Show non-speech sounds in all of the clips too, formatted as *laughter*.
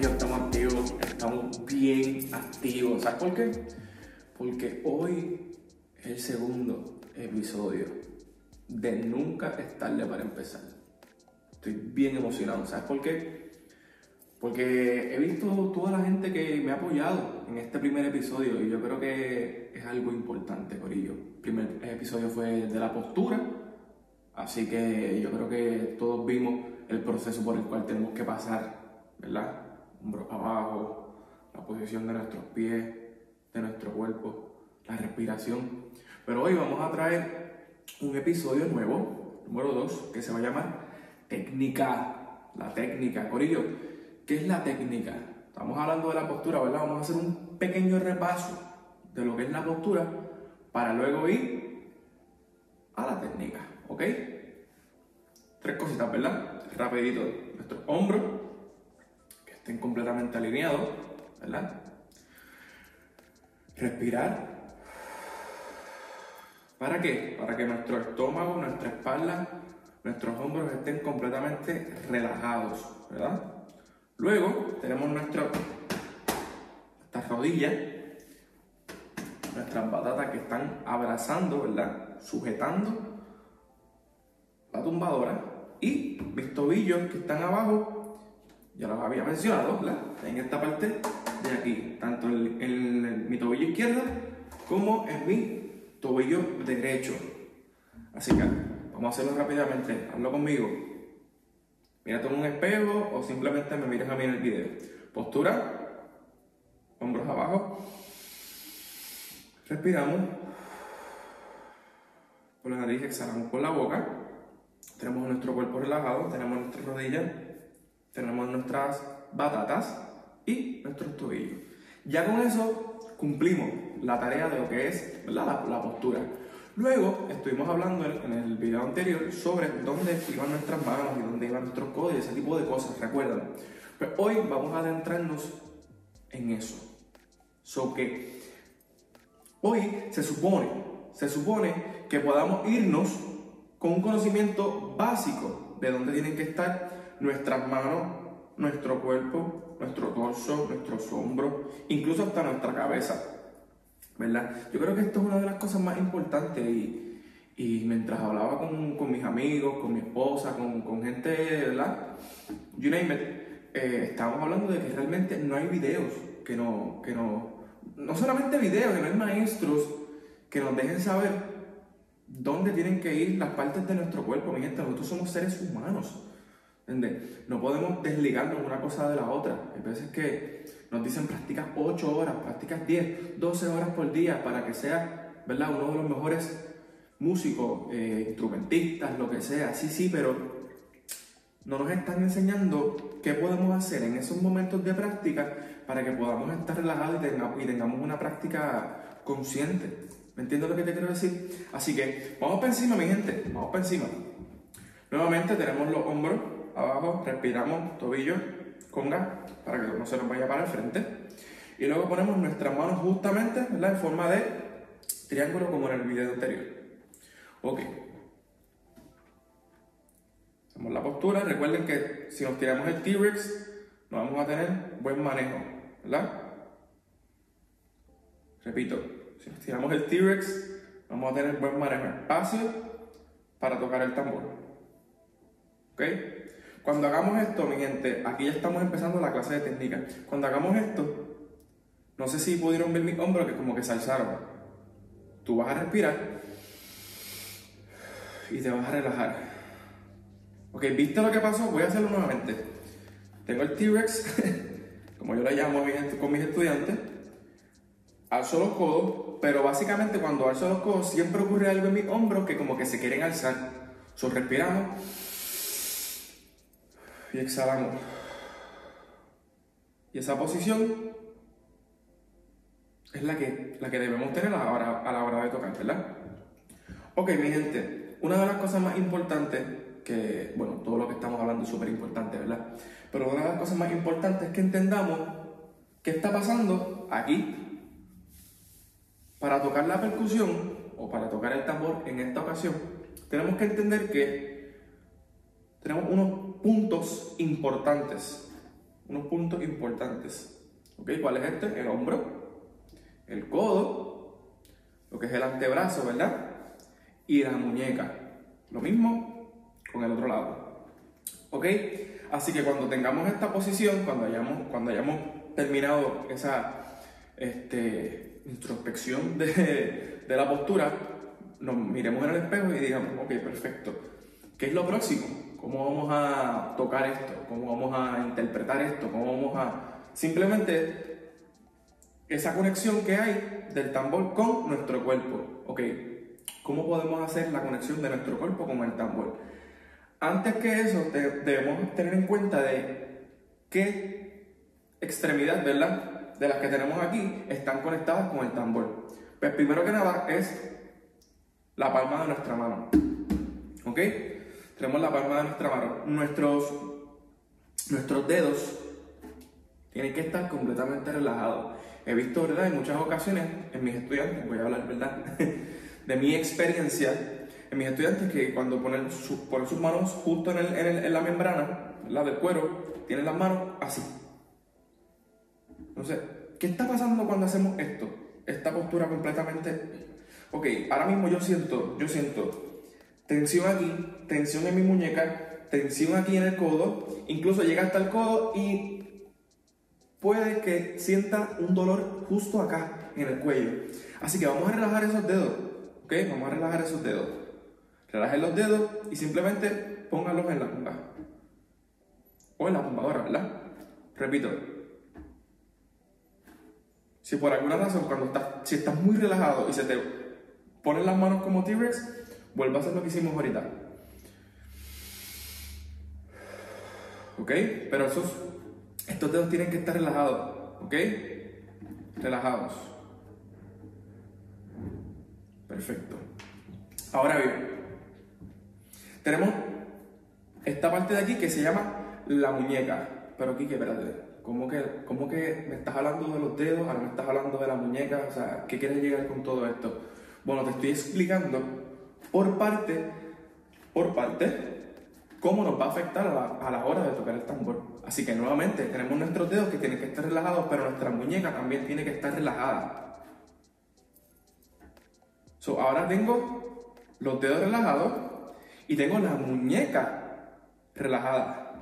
Estamos activos, estamos bien activos. ¿Sabes por qué? Porque hoy es el segundo episodio de Nunca es tarde para empezar. Estoy bien emocionado. ¿Sabes por qué? Porque he visto toda la gente que me ha apoyado en este primer episodio y yo creo que es algo importante, Corillo. El primer episodio fue de la postura, así que yo creo que todos vimos el proceso por el cual tenemos que pasar ¿verdad? Hombros abajo, la posición de nuestros pies, de nuestro cuerpo, la respiración. Pero hoy vamos a traer un episodio nuevo, número 2, que se va a llamar Técnica. La técnica, Corillo. ¿Qué es la técnica? Estamos hablando de la postura, ¿verdad? Vamos a hacer un pequeño repaso de lo que es la postura para luego ir a la técnica, ¿ok? Tres cositas, ¿verdad? Rapidito. Nuestros hombros, estén completamente alineados, ¿verdad? Respirar. ¿Para qué? Para que nuestro estómago, nuestra espalda, nuestros hombros estén completamente relajados, ¿verdad? Luego tenemos nuestras rodillas, nuestras batatas que están abrazando, ¿verdad? Sujetando la tumbadora y mis tobillos que están abajo ya lo había mencionado, ¿verdad? En esta parte de aquí, tanto en, mi tobillo izquierdo como en mi tobillo derecho. Así que vamos a hacerlo rápidamente. Hazlo conmigo. Mírate en un espejo o simplemente me miras a mí en el video. Postura, hombros abajo. Respiramos. Por la nariz exhalamos por la boca. Tenemos nuestro cuerpo relajado, tenemos nuestras rodillas tenemos nuestras batatas y nuestros tobillos. Ya con eso cumplimos la tarea de lo que es la, la, postura. Luego estuvimos hablando en, el video anterior sobre dónde iban nuestras manos y dónde iban nuestros codos y ese tipo de cosas, recuerdan. Pero hoy vamos a adentrarnos en eso. So que hoy se supone, se supone que podamos irnos con un conocimiento básico de dónde tienen que estar nuestras manos, nuestro cuerpo, nuestro torso, nuestros hombros, incluso hasta nuestra cabeza. ¿Verdad? Yo creo que esto es una de las cosas más importantes y, y mientras hablaba con, con, mis amigos, con mi esposa, con, con gente, ¿verdad? You name it, eh, estábamos hablando de que realmente no hay videos que no, que no, no solamente videos, que no hay maestros que nos dejen saber dónde tienen que ir las partes de nuestro cuerpo. Mi gente, nosotros somos seres humanos. No podemos desligarnos una cosa de la otra. Hay veces que nos dicen practicas 8 horas, practicas 10, 12 horas por día para que sea, ¿verdad? Uno de los mejores músicos, eh, instrumentistas, lo que sea. Sí, sí, pero no nos están enseñando qué podemos hacer en esos momentos de práctica para que podamos estar relajados y, tengamos una práctica consciente. ¿Me entiendes lo que te quiero decir? Así que vamos para encima, mi gente, vamos para encima. Nuevamente tenemos los hombros abajo, respiramos, tobillo, conga, para que no se nos vaya para el frente. Y luego ponemos nuestras manos justamente en forma de triángulo como en el video anterior. Ok. Hacemos la postura. Recuerden que si nos tiramos el T-Rex, no vamos a tener buen manejo, ¿verdad? Repito, si nos tiramos el T-Rex, vamos a tener buen manejo espacio para tocar el tambor. ¿Ok? Cuando hagamos esto, mi gente, aquí ya estamos empezando la clase de técnica. Cuando hagamos esto, no sé si pudieron ver mis hombros que como que se alzaron. Tú vas a respirar y te vas a relajar. Ok, ¿viste lo que pasó? Voy a hacerlo nuevamente. Tengo el T-Rex, *laughs* como yo le llamo con mis estudiantes. Alzo los codos, pero básicamente cuando alzo los codos siempre ocurre algo en mis hombros que como que se quieren alzar. So, respiramos y exhalamos. Y esa posición es la que, la que debemos tener a la, hora, a la hora de tocar, ¿verdad? Ok, mi gente, una de las cosas más importantes, que, bueno, todo lo que estamos hablando es súper importante, ¿verdad? Pero una de las cosas más importantes es que entendamos qué está pasando aquí. Para tocar la percusión o para tocar el tambor en esta ocasión, tenemos que entender que tenemos unos puntos importantes. unos puntos importantes. ¿Ok? ¿Cuál es este? El hombro, el codo, lo que es el antebrazo, ¿verdad? Y la muñeca. Lo mismo con el otro lado. ¿Ok? Así que cuando tengamos esta posición, cuando hayamos, cuando hayamos terminado esa este, introspección de, de la postura, nos miremos en el espejo y digamos, ok, perfecto. ¿Qué es lo próximo? ¿Cómo vamos a tocar esto? ¿Cómo vamos a interpretar esto? ¿Cómo vamos a... Simplemente esa conexión que hay del tambor con nuestro cuerpo. Ok, ¿cómo podemos hacer la conexión de nuestro cuerpo con el tambor? Antes que eso, debemos tener en cuenta de qué extremidad, ¿verdad? De las que tenemos aquí están conectadas con el tambor. Pues primero que nada es la palma de nuestra mano. ¿Ok? Tenemos la palma de nuestra mano. Nuestros, nuestros dedos tienen que estar completamente relajados. He visto, ¿verdad? En muchas ocasiones, en mis estudiantes, voy a hablar, ¿verdad? *laughs* de mi experiencia, en mis estudiantes que cuando ponen, sus, ponen sus manos justo en, el, en, el, en la membrana, la del cuero, tienen las manos así. Entonces, ¿qué está pasando cuando hacemos esto? Esta postura completamente Ok, ahora mismo yo siento, yo siento tensión aquí, tensión en mi muñeca, tensión aquí en el codo, incluso llega hasta el codo y puede que sienta un dolor justo acá en el cuello. Así que vamos a relajar esos dedos, ok, vamos a relajar esos dedos. Relajen los dedos y simplemente pónganlos en la punta. O en la tumbadora, ¿verdad? Repito. Si por alguna razón cuando estás, si estás muy relajado y se te pones las manos como T-Rex, vuelve a hacer lo que hicimos ahorita. ¿Ok? Pero esos, estos dedos tienen que estar relajados. ¿Ok? Relajados. Perfecto. Ahora bien, tenemos esta parte de aquí que se llama la muñeca. Pero Kike, espérate. ¿Cómo que, ¿Cómo que me estás hablando de los dedos? Ahora me estás hablando de la muñeca. O sea, ¿qué quieres llegar con todo esto? Bueno, te estoy explicando por parte, por parte, cómo nos va a afectar a la, hora de tocar el tambor. Así que nuevamente tenemos nuestros dedos que tienen que estar relajados, pero nuestra muñeca también tiene que estar relajada. So, ahora tengo los dedos relajados y tengo la muñeca relajada.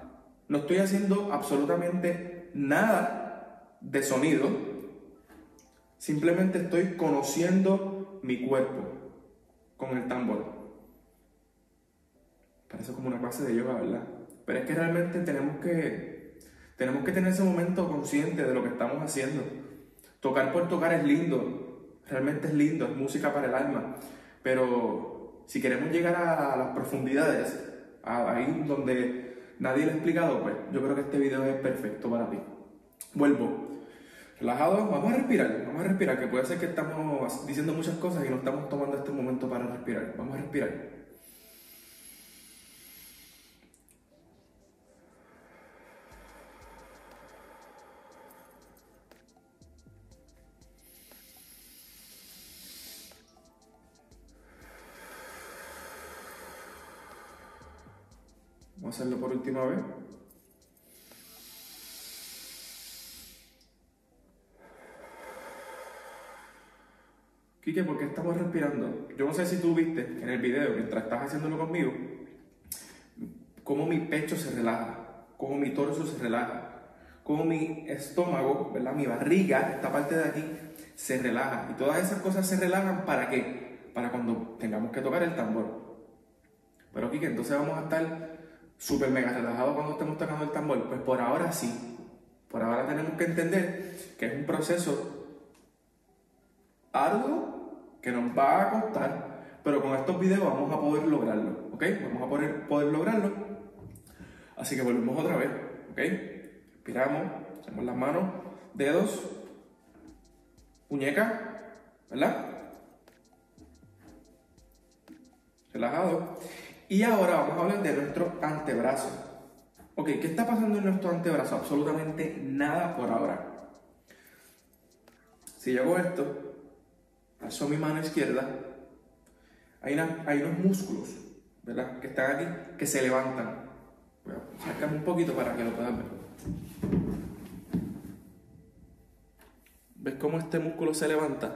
No estoy haciendo absolutamente nada de sonido. Simplemente estoy conociendo mi cuerpo con el tambor. Parece como una clase de yoga, ¿verdad? Pero es que realmente tenemos que, tenemos que tener ese momento consciente de lo que estamos haciendo. Tocar por tocar es lindo, realmente es lindo, es música para el alma. Pero si queremos llegar a las profundidades, ahí donde nadie lo ha explicado, pues yo creo que este video es perfecto para ti. Vuelvo. Relajado, vamos a respirar, vamos a respirar, que puede ser que estamos diciendo muchas cosas y no estamos tomando este momento para respirar. Vamos a respirar. Vamos a hacerlo por última vez. Quique, ¿por qué estamos respirando? Yo no sé si tú viste en el video, mientras estás haciéndolo conmigo, cómo mi pecho se relaja, cómo mi torso se relaja, cómo mi estómago, ¿verdad? Mi barriga, esta parte de aquí, se relaja. Y todas esas cosas se relajan para qué? Para cuando tengamos que tocar el tambor. Pero Quique, entonces vamos a estar súper mega relajados cuando estemos tocando el tambor. Pues por ahora sí. Por ahora tenemos que entender que es un proceso arduo que nos va a costar, pero con estos videos vamos a poder lograrlo, ¿ok? Vamos a poder, poder lograrlo. Así que volvemos otra vez, ¿ok? Respiramos, hacemos las manos, dedos, muñeca, ¿verdad? Relajado. Y ahora vamos a hablar de nuestro antebrazo. Ok, ¿qué está pasando en nuestro antebrazo? Absolutamente nada por ahora. Si yo hago esto, Paso mi mano izquierda. Hay, hay unos músculos, ¿verdad? Que están aquí, que se levantan. Voy a un poquito para que lo puedan ver. ¿Ves cómo este músculo se levanta?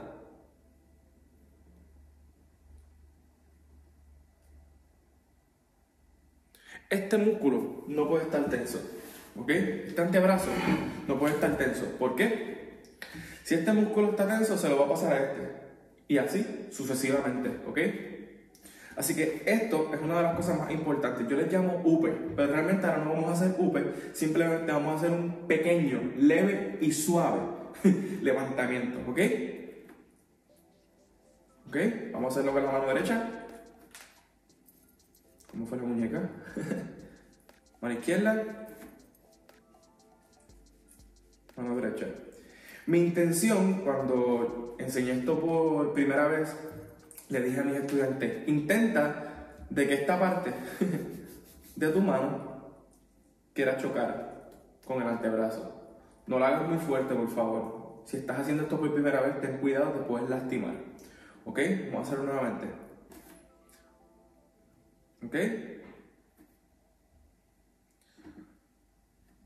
Este músculo no puede estar tenso, ¿ok? Este antebrazo no puede estar tenso. ¿Por qué? Si este músculo está tenso, se lo va a pasar a este. Y así sucesivamente, ¿ok? Así que esto es una de las cosas más importantes. Yo les llamo UPE, pero realmente ahora no vamos a hacer UPE, simplemente vamos a hacer un pequeño, leve y suave *laughs* levantamiento, ¿ok? ¿Ok? Vamos a hacerlo con la mano derecha. ¿Cómo fue la muñeca? *laughs* mano izquierda. Mano derecha. Mi intención cuando enseñé esto por primera vez le dije a mis estudiantes, intenta de que esta parte *laughs* de tu mano quiera chocar con el antebrazo. No lo hagas muy fuerte, por favor. Si estás haciendo esto por primera vez, ten cuidado, te puedes lastimar. ¿Ok? Vamos a hacerlo nuevamente. ¿Ok?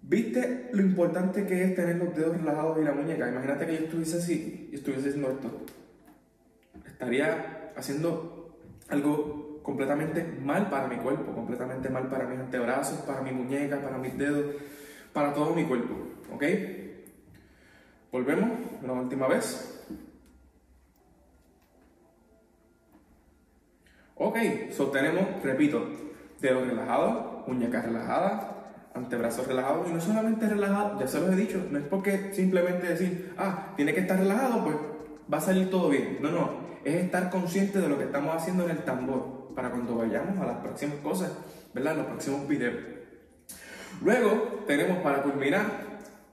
¿Viste lo importante que es tener los dedos relajados y la muñeca? Imagínate que yo estuviese así y estuviese haciendo esto. Estaría haciendo algo completamente mal para mi cuerpo, completamente mal para mis antebrazos, para mi muñeca, para mis dedos, para todo mi cuerpo. ¿Ok? Volvemos una última vez. Ok, sostenemos, repito, dedos relajados, muñecas relajadas, antebrazos relajados y no solamente relajados, ya se los he dicho, no es porque simplemente decir, ah, tiene que estar relajado, pues va a salir todo bien. No, no, es estar consciente de lo que estamos haciendo en el tambor para cuando vayamos a las próximas cosas, ¿verdad? Los próximos videos. Luego tenemos para culminar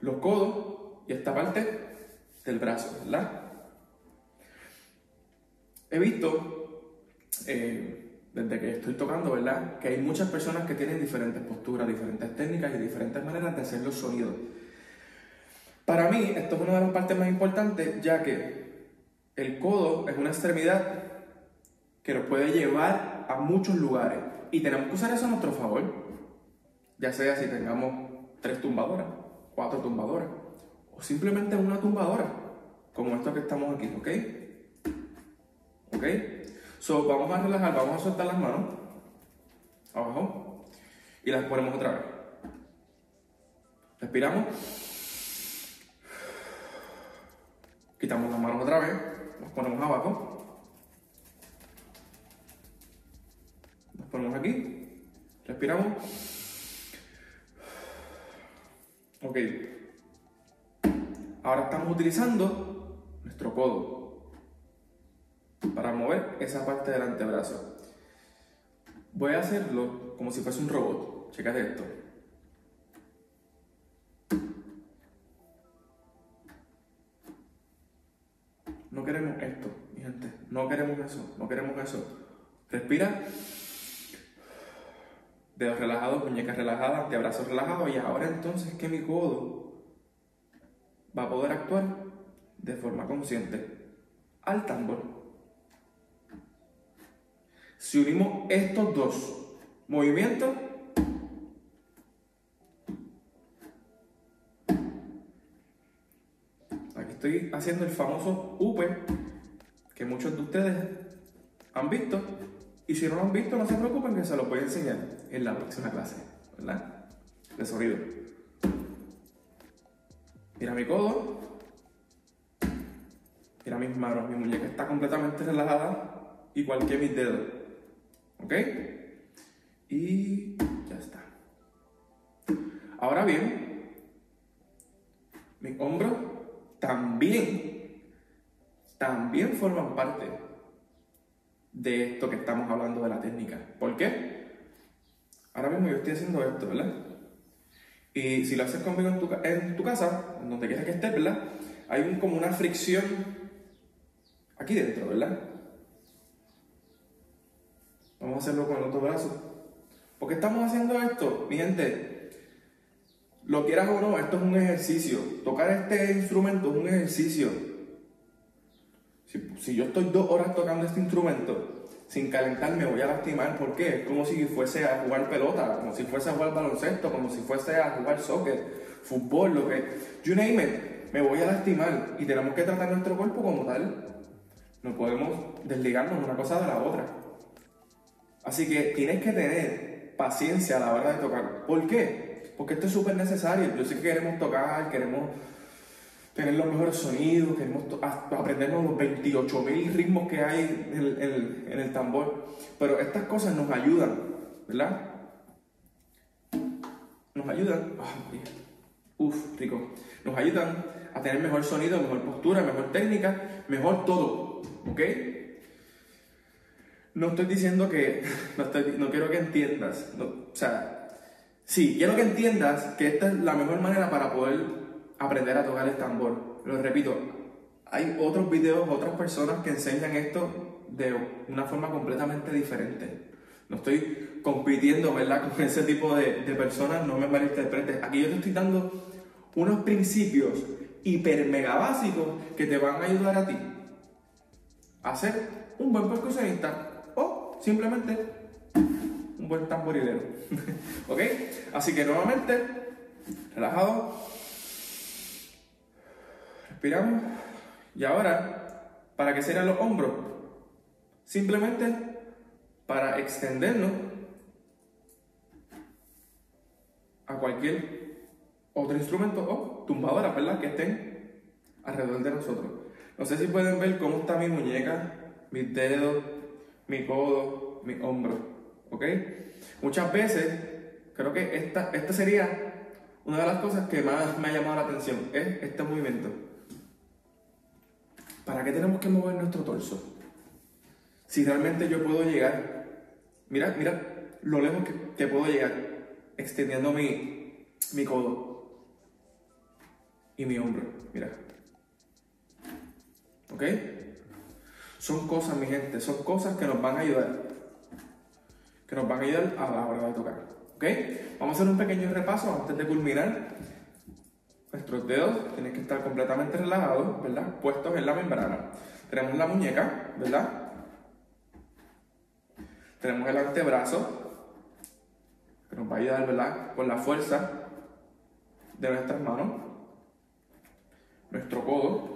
los codos y esta parte del brazo, ¿verdad? He visto, eh, desde que estoy tocando, ¿verdad? Que hay muchas personas que tienen diferentes posturas, diferentes técnicas y diferentes maneras de hacer los sonidos. Para mí, esto es una de las partes más importantes, ya que el codo es una extremidad que nos puede llevar a muchos lugares y tenemos que usar eso a nuestro favor. Ya sea si tengamos tres tumbadoras, cuatro tumbadoras o simplemente una tumbadora, como esto que estamos aquí, ¿ok? ¿Ok? So, vamos a relajar, vamos a soltar las manos abajo y las ponemos otra vez. Respiramos. Quitamos las manos otra vez. Nos ponemos abajo. Nos ponemos aquí. Respiramos. Ok. Ahora estamos utilizando nuestro codo para mover esa parte del antebrazo. Voy a hacerlo como si fuese un robot. Checate esto. No queremos esto, mi gente. No queremos eso. No queremos eso. Respira. Dedos relajados, muñecas relajadas, antebrazos relajados. Y ahora entonces que mi codo va a poder actuar de forma consciente al tambor. Si unimos estos dos movimientos, estoy haciendo el famoso UPE que muchos de ustedes han visto. Y si no lo han visto, no se preocupen que se lo voy a enseñar en la próxima clase, ¿verdad? De sonido. Mira mi codo. Mira mis manos. Mi muñeca está completamente relajada, igual que mis dedos. ¿Ok? Y ya está. Ahora bien, mi hombro también, también forman parte de esto que estamos hablando de la técnica. ¿Por qué? Ahora mismo yo estoy haciendo esto, ¿verdad? Y si lo haces conmigo en tu, en tu casa, donde quieras que estés, ¿verdad? Hay como una fricción aquí dentro, ¿verdad? Vamos a hacerlo con el otro brazo. ¿Por qué estamos haciendo esto? Mi gente, lo quieras o no, esto es un ejercicio. Tocar este instrumento es un ejercicio. Si, yo estoy dos horas tocando este instrumento, sin calentar me voy a lastimar. ¿Por qué? Es como si fuese a jugar pelota, como si fuese a jugar baloncesto, como si fuese a jugar soccer, fútbol, lo que. You name it, me voy a lastimar. Y tenemos que tratar nuestro cuerpo como tal. No podemos desligarnos una cosa de la otra. Así que tienes que tener paciencia a la hora de tocar. ¿Por qué? Porque esto es súper necesario. Yo sé que queremos tocar, queremos tener los mejores sonidos, queremos aprendernos los 28.000 ritmos que hay en el, tambor. Pero estas cosas nos ayudan, ¿verdad? Nos ayudan. uf, rico. Nos ayudan a tener mejor sonido, mejor postura, mejor técnica, mejor todo. ¿Ok? No estoy diciendo que. *laughs* No, quiero que entiendas. o sea, sí, quiero que entiendas que esta es la mejor manera para poder aprender a tocar el tambor. Lo repito, hay otros videos, otras personas que enseñan esto de una forma completamente diferente. No estoy compitiendo, ¿verdad? *laughs* Con ese tipo de, personas, no me malinterpretes. Aquí yo te estoy dando unos principios hiper mega básicos que te van a ayudar a ti a ser un buen percusionista simplemente un buen tamborilero. *laughs* ¿Ok? Así que nuevamente, relajado Respiramos. Y ahora, ¿para qué serán los hombros? Simplemente para extendernos a cualquier otro instrumento o tumbadora, ¿verdad? Que estén alrededor de nosotros. No sé si pueden ver cómo está mi muñeca, mis dedos, mi codo, mi hombro. ¿Ok? Muchas veces, creo que esta, esta sería una de las cosas que más me ha llamado la atención, es este movimiento. ¿Para qué tenemos que mover nuestro torso? Si realmente yo puedo llegar, mira, mira lo lejos que, puedo llegar, extendiendo mi, mi codo y mi hombro, mira. ¿Ok? Son cosas, mi gente, son cosas que nos van a ayudar. Que nos van a ayudar a la hora de tocar. ¿Ok? Vamos a hacer un pequeño repaso antes de culminar. Nuestros dedos tienen que estar completamente relajados, ¿verdad? Puestos en la membrana. Tenemos la muñeca, ¿verdad? Tenemos el antebrazo, que nos va a ayudar, ¿verdad? Con la fuerza de nuestras manos. Nuestro codo.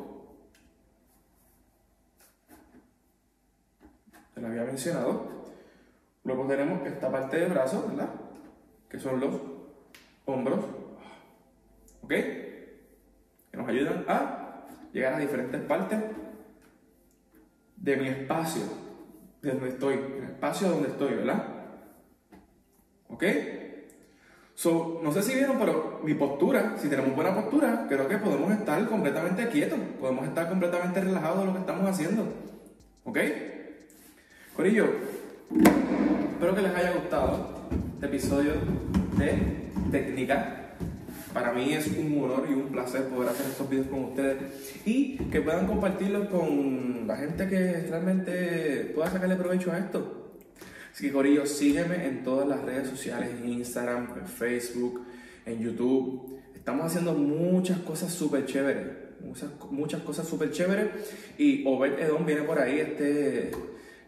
Se había mencionado. Luego tenemos esta parte del brazo, ¿verdad? Que son los hombros. ¿Ok? que nos ayudan a llegar a diferentes partes de mi espacio, de donde estoy, el espacio donde estoy, ¿verdad? ¿Ok? So, no sé si vieron, pero mi postura, si tenemos buena postura, creo que podemos estar completamente quietos, podemos estar completamente relajados de lo que estamos haciendo. ¿Ok? Corillo, espero que les haya gustado este episodio de técnica para mí es un honor y un placer poder hacer estos videos con ustedes y que puedan compartirlos con la gente que realmente pueda sacarle provecho a esto. Así que Corillo, sígueme en todas las redes sociales, en Instagram, en Facebook, en YouTube. Estamos haciendo muchas cosas súper chéveres, muchas, cosas súper chéveres y Obed Edom viene por ahí este,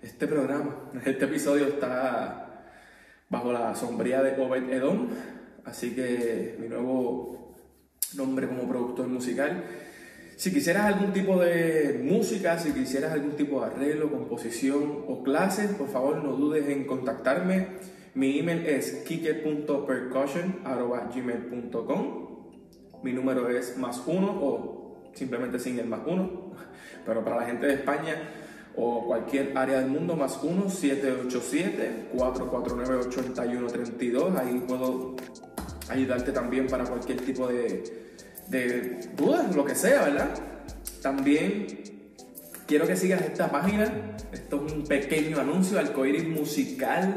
este programa. Este episodio está bajo la sombría de Obed Edom así que mi nuevo nombre como productor musical. Si quisieras algún tipo de música, si quisieras algún tipo de arreglo, composición o clases, por favor no dudes en contactarme. Mi email es kike.percussion.gmail.com Mi número es más uno o simplemente sin el más uno. *laughs* Pero para la gente de España o cualquier área del mundo, más 1 787 449 8132 Ahí puedo ayudarte también para cualquier tipo de, de dudas, lo que sea, ¿verdad? También quiero que sigas esta página. Esto es un pequeño anuncio, Alcoiris Musical.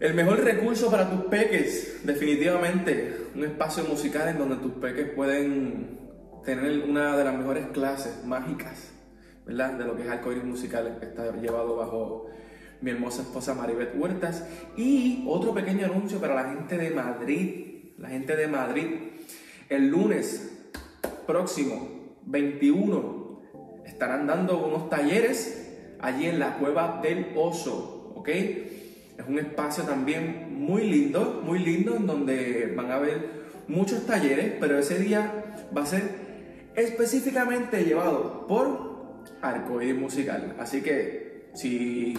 El mejor recurso para tus peques, definitivamente. Un espacio musical en donde tus peques pueden tener una de las mejores clases mágicas, ¿verdad? De lo que es Alcoiris Musical, está llevado bajo mi hermosa esposa Maribeth Huertas. Y otro pequeño anuncio para la gente de Madrid. La gente de Madrid. El lunes próximo, 21, estarán dando unos talleres allí en la cueva del oso, ¿ok? Es un espacio también muy lindo, muy lindo, en donde van a haber muchos talleres, pero ese día va a ser específicamente llevado por Arcoíris Musical. Así que si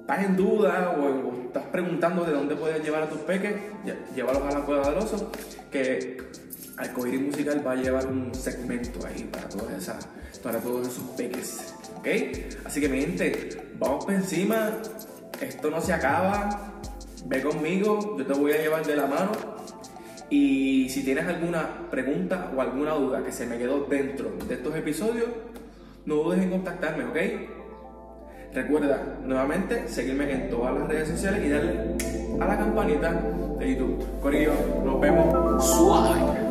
estás en duda o, estás preguntando de dónde puedes llevar a tus peques, llévalos a la cueva del oso, que Arcoíris Musical va a llevar un segmento ahí para, para todos esos peques. ¿Ok? Así que mi gente, vamos por encima esto no se acaba, ve conmigo, yo te voy a llevar de la mano. Y si tienes alguna pregunta o alguna duda que se me quedó dentro de estos episodios, no dudes en contactarme, ¿ok? Recuerda nuevamente seguirme en todas las redes sociales y darle a la campanita de YouTube. Corillo, nos vemos suave.